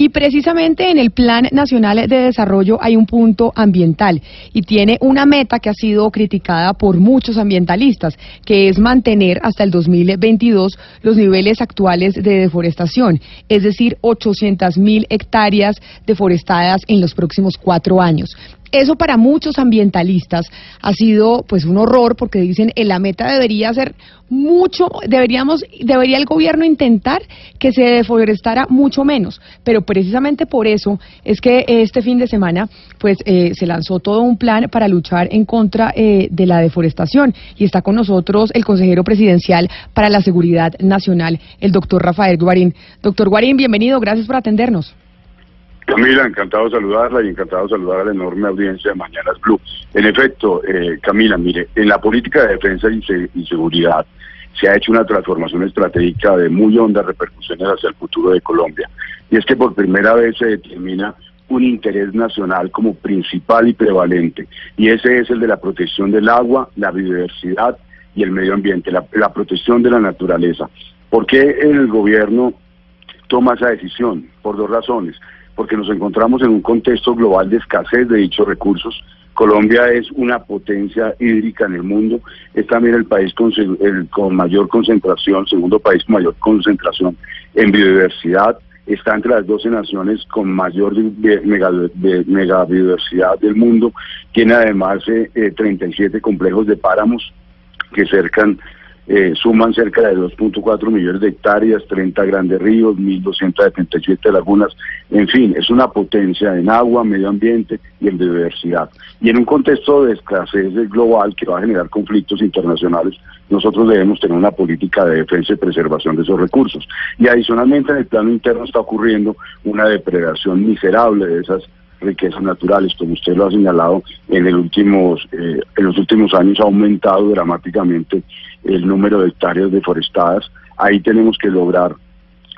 Y precisamente en el Plan Nacional de Desarrollo hay un punto ambiental y tiene una meta que ha sido criticada por muchos ambientalistas, que es mantener hasta el 2022 los niveles actuales de deforestación, es decir, 800 mil hectáreas deforestadas en los próximos cuatro años. Eso para muchos ambientalistas ha sido pues un horror porque dicen que la meta debería ser mucho, deberíamos, debería el gobierno intentar que se deforestara mucho menos, pero precisamente por eso es que este fin de semana pues eh, se lanzó todo un plan para luchar en contra eh, de la deforestación y está con nosotros el consejero presidencial para la seguridad nacional, el doctor Rafael Guarín. Doctor Guarín, bienvenido, gracias por atendernos. Camila, encantado de saludarla y encantado de saludar a la enorme audiencia de Mañanas Blue. En efecto, eh, Camila, mire, en la política de defensa y, seguridad se ha hecho una transformación estratégica de muy hondas repercusiones hacia el futuro de Colombia. Y es que por primera vez se determina un interés nacional como principal y prevalente. Y ese es el de la protección del agua, la biodiversidad y el medio ambiente, la, la protección de la naturaleza. ¿Por qué el gobierno toma esa decisión? Por dos razones porque nos encontramos en un contexto global de escasez de dichos recursos. Colombia es una potencia hídrica en el mundo, es también el país con, mayor concentración, segundo país con mayor concentración en biodiversidad, está entre las 12 naciones con mayor mega, megabiodiversidad del mundo, tiene además eh, 37 complejos de páramos que cercan eh, suman cerca de 2.4 millones de hectáreas, 30 grandes ríos, 1.277 lagunas, en fin, es una potencia en agua, medio ambiente y en biodiversidad. Y en un contexto de escasez global que va a generar conflictos internacionales, nosotros debemos tener una política de defensa y preservación de esos recursos. Y adicionalmente en el plano interno está ocurriendo una depredación miserable de esas riquezas naturales, como usted lo ha señalado, en, el últimos, eh, en los últimos años ha aumentado dramáticamente el número de hectáreas deforestadas. Ahí tenemos que lograr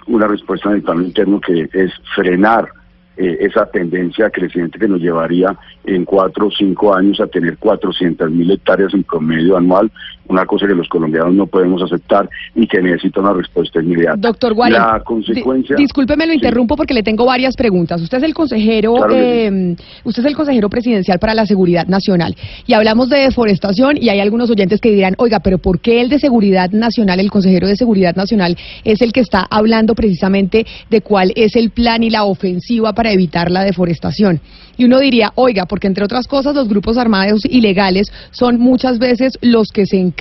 una respuesta en el plano interno que es frenar eh, esa tendencia creciente que nos llevaría en cuatro o cinco años a tener 400 mil hectáreas en promedio anual, una cosa que los colombianos no podemos aceptar y que necesita una respuesta inmediata. Doctor Guarín, la consecuencia... discúlpeme, lo interrumpo porque le tengo varias preguntas. Usted es el consejero, eh, usted es el consejero presidencial para la seguridad nacional y hablamos de deforestación y hay algunos oyentes que dirán, oiga, pero ¿por qué el de seguridad nacional, el consejero de seguridad nacional, es el que está hablando precisamente de cuál es el plan y la ofensiva para evitar la deforestación? Y uno diría, oiga, porque entre otras cosas los grupos armados ilegales son muchas veces los que se encargan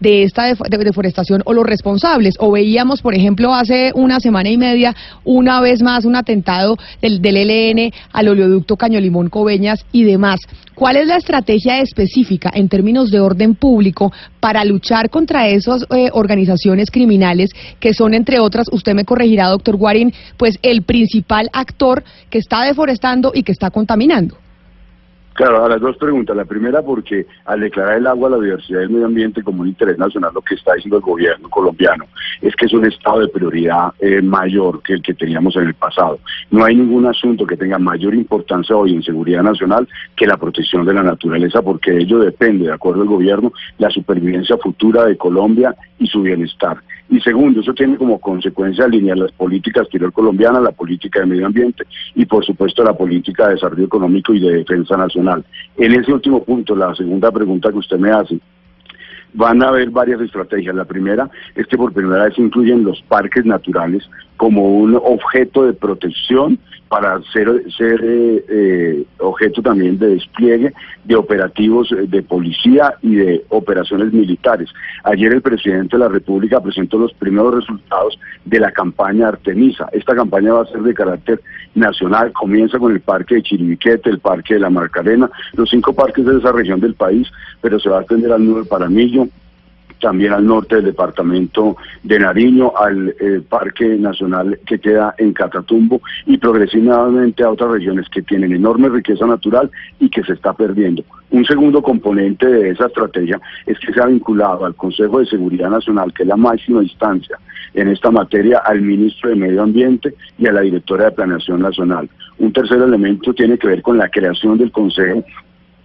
de esta deforestación o los responsables. O veíamos, por ejemplo, hace una semana y media, una vez más, un atentado del, del ELN al oleoducto Caño Limón Coveñas y demás. ¿Cuál es la estrategia específica en términos de orden público para luchar contra esas eh, organizaciones criminales que son, entre otras, usted me corregirá, doctor Guarín, pues el principal actor que está deforestando y que está contaminando? Claro, a las dos preguntas. La primera, porque al declarar el agua, la diversidad del medio ambiente como un interés nacional, lo que está diciendo el gobierno colombiano es que es un estado de prioridad eh, mayor que el que teníamos en el pasado. No hay ningún asunto que tenga mayor importancia hoy en seguridad nacional que la protección de la naturaleza, porque de ello depende, de acuerdo al gobierno, la supervivencia futura de Colombia y su bienestar. Y segundo, eso tiene como consecuencia alinear las políticas exterior colombiana, la política de medio ambiente y por supuesto la política de desarrollo económico y de defensa nacional. En ese último punto, la segunda pregunta que usted me hace, van a haber varias estrategias. La primera es que por primera vez incluyen los parques naturales como un objeto de protección para ser, ser eh, eh, objeto también de despliegue de operativos eh, de policía y de operaciones militares. Ayer el presidente de la República presentó los primeros resultados de la campaña Artemisa. Esta campaña va a ser de carácter nacional, comienza con el parque de Chiribiquete, el parque de la Marcarena, los cinco parques de esa región del país, pero se va a extender al Nuevo Paramillo, también al norte del departamento de Nariño, al eh, Parque Nacional que queda en Catatumbo y progresivamente a otras regiones que tienen enorme riqueza natural y que se está perdiendo. Un segundo componente de esa estrategia es que se ha vinculado al Consejo de Seguridad Nacional, que es la máxima instancia en esta materia, al ministro de Medio Ambiente y a la directora de Planeación Nacional. Un tercer elemento tiene que ver con la creación del Consejo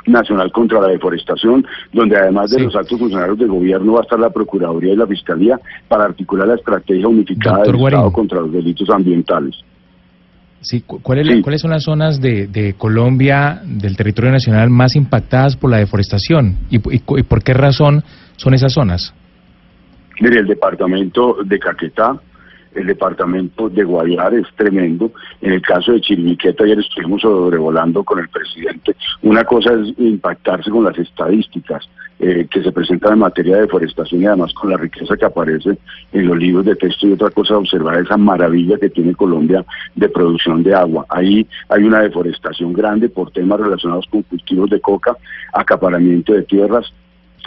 Nacional contra la Deforestación, donde además de los altos funcionarios del gobierno va a estar la Procuraduría y la Fiscalía para articular la estrategia unificada del Estado contra los delitos ambientales. Sí, ¿cuáles son las zonas de, Colombia, del territorio nacional, más impactadas por la deforestación? ¿Y, por qué razón son esas zonas? Mire, el departamento de Caquetá, el departamento de Guayar es tremendo. En el caso de Chiribiqueta, ayer estuvimos sobrevolando con el presidente. Una cosa es impactarse con las estadísticas eh, que se presentan en materia de deforestación y además con la riqueza que aparece en los libros de texto y otra cosa observar esa maravilla que tiene Colombia de producción de agua. Ahí hay una deforestación grande por temas relacionados con cultivos de coca, acaparamiento de tierras,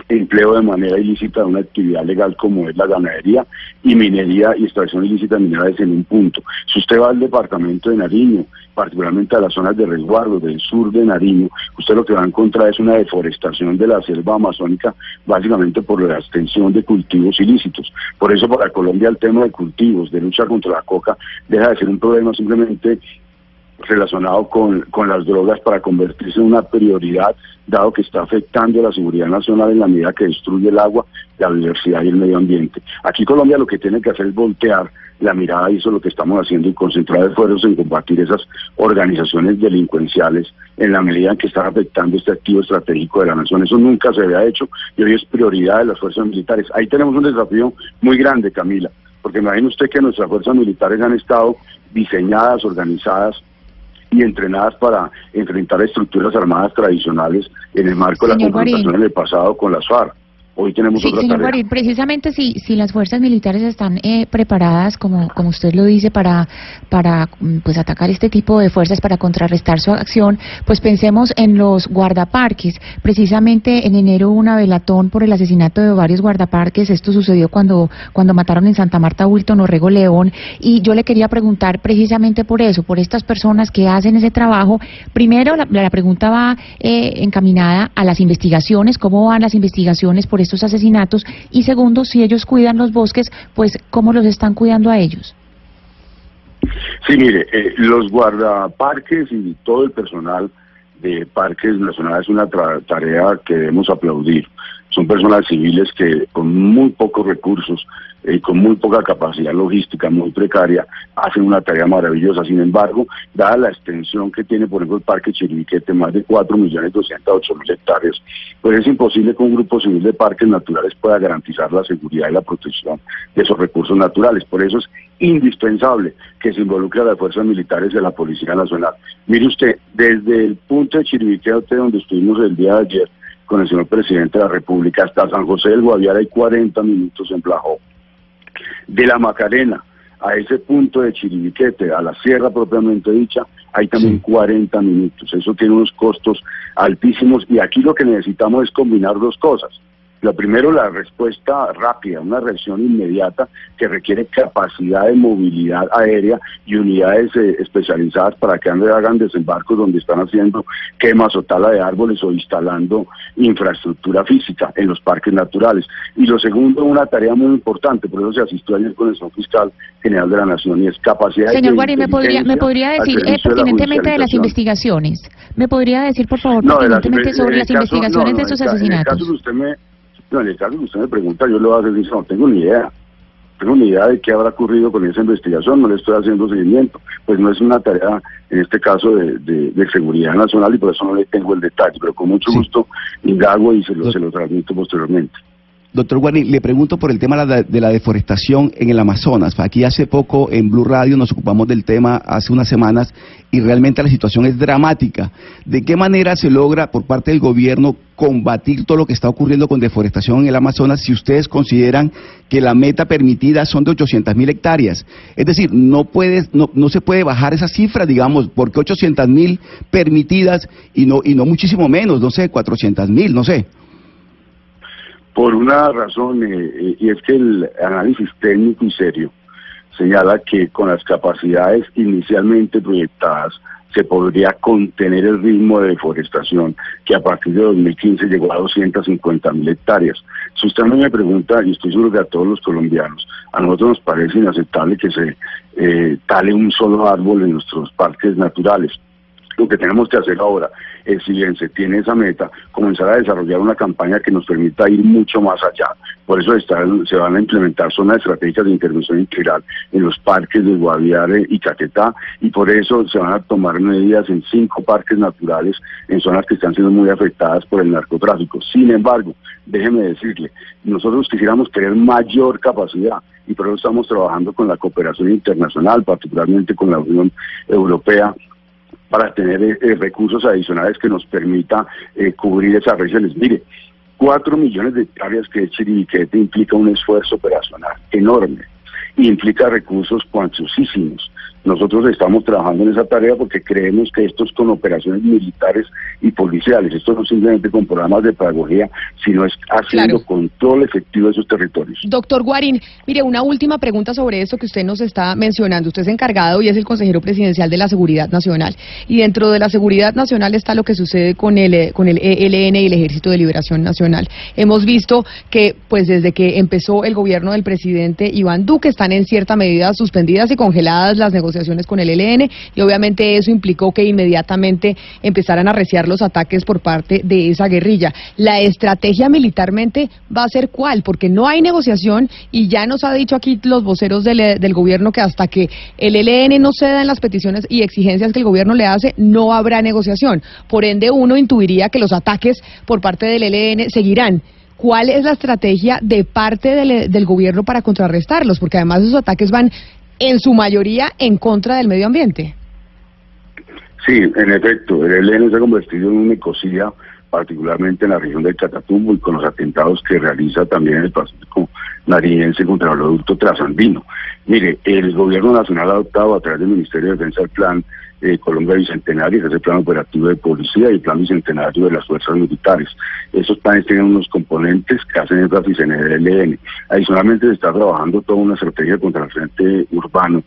empleo de manera ilícita de una actividad legal como es la ganadería y minería y extracción ilícita de minerales en un punto. Si usted va al departamento de Nariño, particularmente a las zonas de resguardo del sur de Nariño, usted lo que va a encontrar es una deforestación de la selva amazónica básicamente por la extensión de cultivos ilícitos. Por eso para Colombia el tema de cultivos, de lucha contra la coca, deja de ser un problema simplemente relacionado con, con las drogas para convertirse en una prioridad, dado que está afectando la seguridad nacional en la medida que destruye el agua, la diversidad y el medio ambiente. Aquí Colombia lo que tiene que hacer es voltear la mirada y eso es lo que estamos haciendo y concentrar esfuerzos en combatir esas organizaciones delincuenciales en la medida en que están afectando este activo estratégico de la nación. Eso nunca se había hecho y hoy es prioridad de las fuerzas militares. Ahí tenemos un desafío muy grande, Camila, porque imagine usted que nuestras fuerzas militares han estado diseñadas, organizadas y entrenadas para enfrentar estructuras armadas tradicionales en el marco de la confrontación en el pasado con las FARC hoy tenemos sí, señor precisamente si, si las fuerzas militares están eh, preparadas, como, como usted lo dice, para, para mm, pues atacar este tipo de fuerzas, para contrarrestar su acción, pues pensemos en los guardaparques. Precisamente en enero hubo una velatón por el asesinato de varios guardaparques. Esto sucedió cuando, cuando mataron en Santa Marta Wilton Orrego León. Y yo le quería preguntar precisamente por eso, por estas personas que hacen ese trabajo. Primero, la, la pregunta va eh, encaminada a las investigaciones, cómo van las investigaciones por estos asesinatos y segundo, si ellos cuidan los bosques, pues cómo los están cuidando a ellos. Sí, mire, eh, los guardaparques y todo el personal de parques nacionales es una tarea que debemos aplaudir. Son personas civiles que con muy pocos recursos eh, con muy poca capacidad logística, muy precaria, hacen una tarea maravillosa. Sin embargo, dada la extensión que tiene, por ejemplo, el Parque Chiribiquete, más de 4.208.000 hectáreas, pues es imposible que un grupo civil de parques naturales pueda garantizar la seguridad y la protección de esos recursos naturales. Por eso es indispensable que se involucre a las fuerzas militares de la Policía Nacional. Mire usted, desde el punto de Chiribiquete, donde estuvimos el día de ayer, con el señor presidente de la República hasta San José del Guaviare hay 40 minutos en Plajó de la Macarena a ese punto de Chiribiquete, a la sierra propiamente dicha, hay también 40 minutos. Eso tiene unos costos altísimos y aquí lo que necesitamos es combinar dos cosas. Lo primero, la respuesta rápida, una reacción inmediata que requiere capacidad de movilidad aérea y unidades eh, especializadas para que hagan desembarcos donde están haciendo quemas o tala de árboles o instalando infraestructura física en los parques naturales. Y lo segundo, una tarea muy importante, por eso se asistió ayer con el Fiscal General de la Nación y es capacidad Señor Guari, ¿me podría, ¿me podría decir eh, pertinentemente de, las investigaciones? ¿Me podría decir, por favor, pertinentemente sobre las investigaciones de esos asesinatos? No, en el caso que usted me pregunta, yo le voy a decir, no tengo ni idea. Tengo ni idea de qué habrá ocurrido con esa investigación, no le estoy haciendo seguimiento. Pues no es una tarea, en este caso, de, de, seguridad nacional y por eso no le tengo el detalle, pero con mucho gusto indago y se lo, se lo transmito posteriormente. Doctor Guarni, le pregunto por el tema de la deforestación en el Amazonas. Aquí hace poco en Blue Radio nos ocupamos del tema hace unas semanas y realmente la situación es dramática. ¿De qué manera se logra por parte del gobierno combatir todo lo que está ocurriendo con deforestación en el Amazonas si ustedes consideran que la meta permitida son de 800 mil hectáreas? Es decir, no, puede, no, no se puede bajar esa cifra, digamos, porque 800 mil permitidas y no, y no muchísimo menos, no sé, 400 mil, no sé. Por una razón, eh, eh, y es que el análisis técnico y serio señala que con las capacidades inicialmente proyectadas se podría contener el ritmo de deforestación que a partir de 2015 llegó a 250 mil hectáreas. Si usted me pregunta, y estoy seguro que a todos los colombianos, a nosotros nos parece inaceptable que se eh, tale un solo árbol en nuestros parques naturales. Lo que tenemos que hacer ahora es, si bien se tiene esa meta, comenzar a desarrollar una campaña que nos permita ir mucho más allá. Por eso se van a implementar zonas estratégicas de intervención integral en los parques de Guaviare y Caquetá y por eso se van a tomar medidas en cinco parques naturales en zonas que están siendo muy afectadas por el narcotráfico. Sin embargo, déjeme decirle, nosotros quisiéramos tener mayor capacidad y por eso estamos trabajando con la cooperación internacional, particularmente con la Unión Europea, para tener eh, eh, recursos adicionales que nos permita eh, cubrir esas regiones. Mire, cuatro millones de hectáreas que Chiribiquete implica un esfuerzo operacional enorme implica recursos cuantiosísimos. Nosotros estamos trabajando en esa tarea porque creemos que esto es con operaciones militares y policiales, esto no simplemente con programas de pedagogía, sino es haciendo control efectivo de esos territorios. Doctor Guarín, mire, una última pregunta sobre esto que usted nos está mencionando. Usted es encargado y es el consejero presidencial de la Seguridad Nacional. Y dentro de la Seguridad Nacional está lo que sucede con el, eh, con el ELN y el Ejército de Liberación Nacional. Hemos visto que, pues desde que empezó el gobierno del presidente Iván Duque, están en cierta medida suspendidas y congeladas las negociaciones con el ELN y obviamente eso implicó que inmediatamente empezaran a reciar los ataques por parte de esa guerrilla. La estrategia militarmente va a ser cuál, porque no hay negociación y ya nos ha dicho aquí los voceros del, del gobierno que hasta que el ELN no ceda en las peticiones y exigencias que el gobierno le hace, no habrá negociación. Por ende, uno intuiría que los ataques por parte del ELN seguirán. ¿Cuál es la estrategia de parte del, del, gobierno para contrarrestarlos? Porque además esos ataques van en su mayoría en contra del medio ambiente. Sí, en efecto, el ELN se ha convertido en una ecosía, particularmente en la región del Catatumbo y con los atentados que realiza también el Pacífico nariñense contra el producto trasandino. Mire, el gobierno nacional ha adoptado a través del Ministerio de Defensa el plan eh, Colombia Bicentenario, que es el plan operativo de policía y el plan bicentenario de las fuerzas militares. Esos planes tienen unos componentes que hacen énfasis en el ELN. Adicionalmente se está trabajando toda una estrategia contra el frente urbano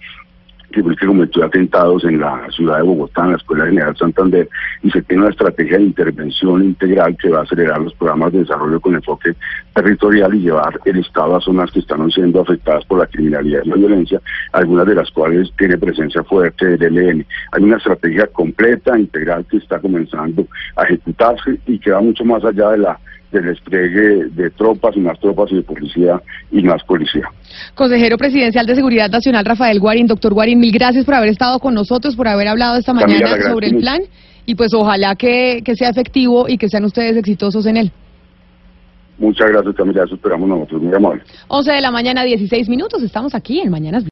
que cometió atentados en la ciudad de Bogotá, en la Escuela General Santander, y se tiene una estrategia de intervención integral que va a acelerar los programas de desarrollo con enfoque territorial y llevar el Estado a zonas que están siendo afectadas por la criminalidad y la violencia, algunas de las cuales tiene presencia fuerte del ELN. Hay una estrategia completa, integral, que está comenzando a ejecutarse y que va mucho más allá de la del despliegue de tropas y más tropas y de policía y más policía. Consejero Presidencial de Seguridad Nacional, Rafael Guarín. Doctor Guarín, mil gracias por haber estado con nosotros, por haber hablado esta mañana sobre el plan y pues ojalá que, que sea efectivo y que sean ustedes exitosos en él. Muchas gracias, Camila. Eso esperamos nosotros. Muy amable. 11 de la mañana, 16 minutos. Estamos aquí en Mañanas